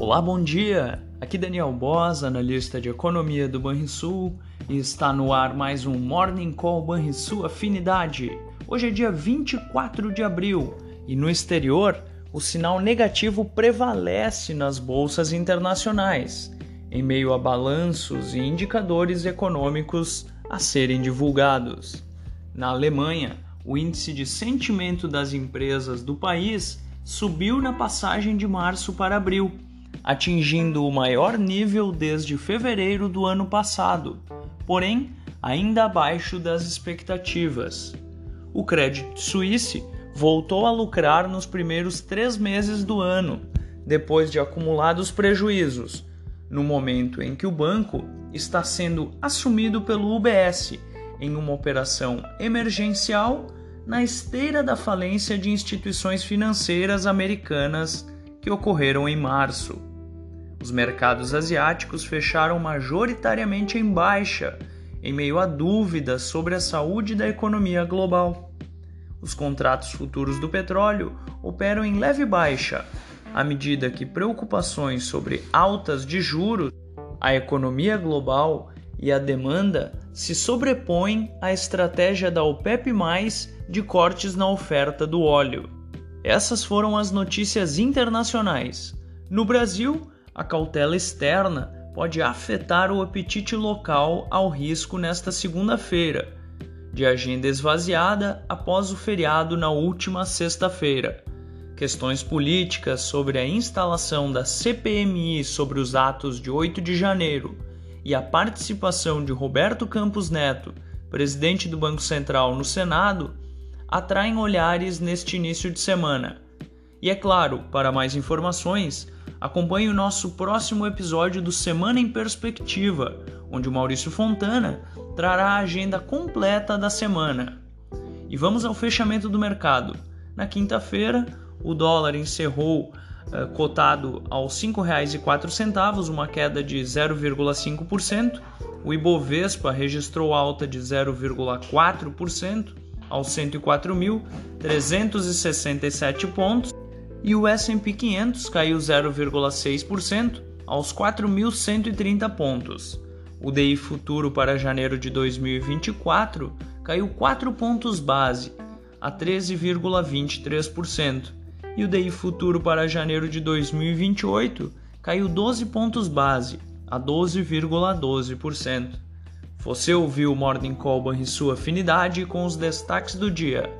Olá, bom dia! Aqui Daniel Boss, analista de economia do Banrisul, e está no ar mais um Morning Call Banrisul Afinidade. Hoje é dia 24 de abril e no exterior o sinal negativo prevalece nas bolsas internacionais, em meio a balanços e indicadores econômicos a serem divulgados. Na Alemanha, o índice de sentimento das empresas do país subiu na passagem de março para abril, atingindo o maior nível desde fevereiro do ano passado, porém ainda abaixo das expectativas. O crédito suíço voltou a lucrar nos primeiros três meses do ano, depois de acumulados prejuízos, no momento em que o banco está sendo assumido pelo UBS em uma operação emergencial na esteira da falência de instituições financeiras americanas que ocorreram em março. Os mercados asiáticos fecharam majoritariamente em baixa, em meio a dúvidas sobre a saúde da economia global. Os contratos futuros do petróleo operam em leve baixa, à medida que preocupações sobre altas de juros, a economia global e a demanda se sobrepõem à estratégia da OPEP+, de cortes na oferta do óleo. Essas foram as notícias internacionais. No Brasil, a cautela externa pode afetar o apetite local ao risco nesta segunda-feira, de agenda esvaziada após o feriado na última sexta-feira. Questões políticas sobre a instalação da CPMI sobre os atos de 8 de janeiro e a participação de Roberto Campos Neto, presidente do Banco Central, no Senado, atraem olhares neste início de semana. E é claro, para mais informações, acompanhe o nosso próximo episódio do Semana em Perspectiva, onde o Maurício Fontana trará a agenda completa da semana. E vamos ao fechamento do mercado. Na quinta-feira, o dólar encerrou uh, cotado aos R$ 5,04, uma queda de 0,5%. O Ibovespa registrou alta de 0,4% aos 104.367 pontos e o S&P 500 caiu 0,6% aos 4.130 pontos. O DI futuro para janeiro de 2024 caiu 4 pontos base a 13,23% e o DI futuro para janeiro de 2028 caiu 12 pontos base a 12,12%. Você ouviu o Morning Call e sua afinidade com os destaques do dia.